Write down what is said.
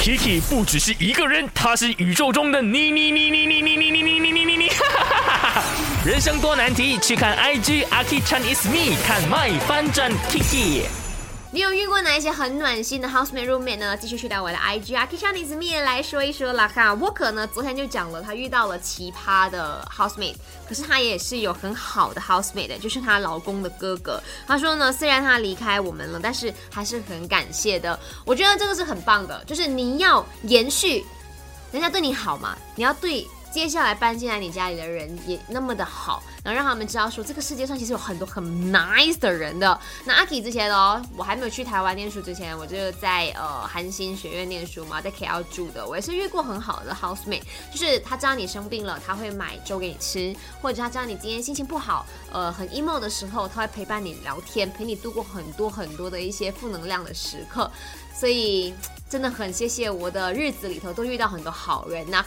Kiki 不只是一个人，他是宇宙中的你你你你你你你你你你你你你，人生多难题，去看 IG Aki Chan is me，看 My 翻转 Kiki。你有遇过哪一些很暖心的 housemate roommate 呢？继续去到我的 IG 啊 k i s h a n i s me 来说一说啦哈。Walker 呢，昨天就讲了，他遇到了奇葩的 housemate，可是他也是有很好的 housemate 的，就是她老公的哥哥。他说呢，虽然他离开我们了，但是还是很感谢的。我觉得这个是很棒的，就是你要延续人家对你好嘛，你要对。接下来搬进来你家里的人也那么的好，然后让他们知道说这个世界上其实有很多很 nice 的人的。那阿 K 之前哦，我还没有去台湾念书之前，我就在呃韩星学院念书嘛，在 KL 住的，我也是遇过很好的 housemate，就是他知道你生病了，他会买粥给你吃，或者他知道你今天心情不好，呃很 emo 的时候，他会陪伴你聊天，陪你度过很多很多的一些负能量的时刻。所以真的很谢谢我的日子里头都遇到很多好人。那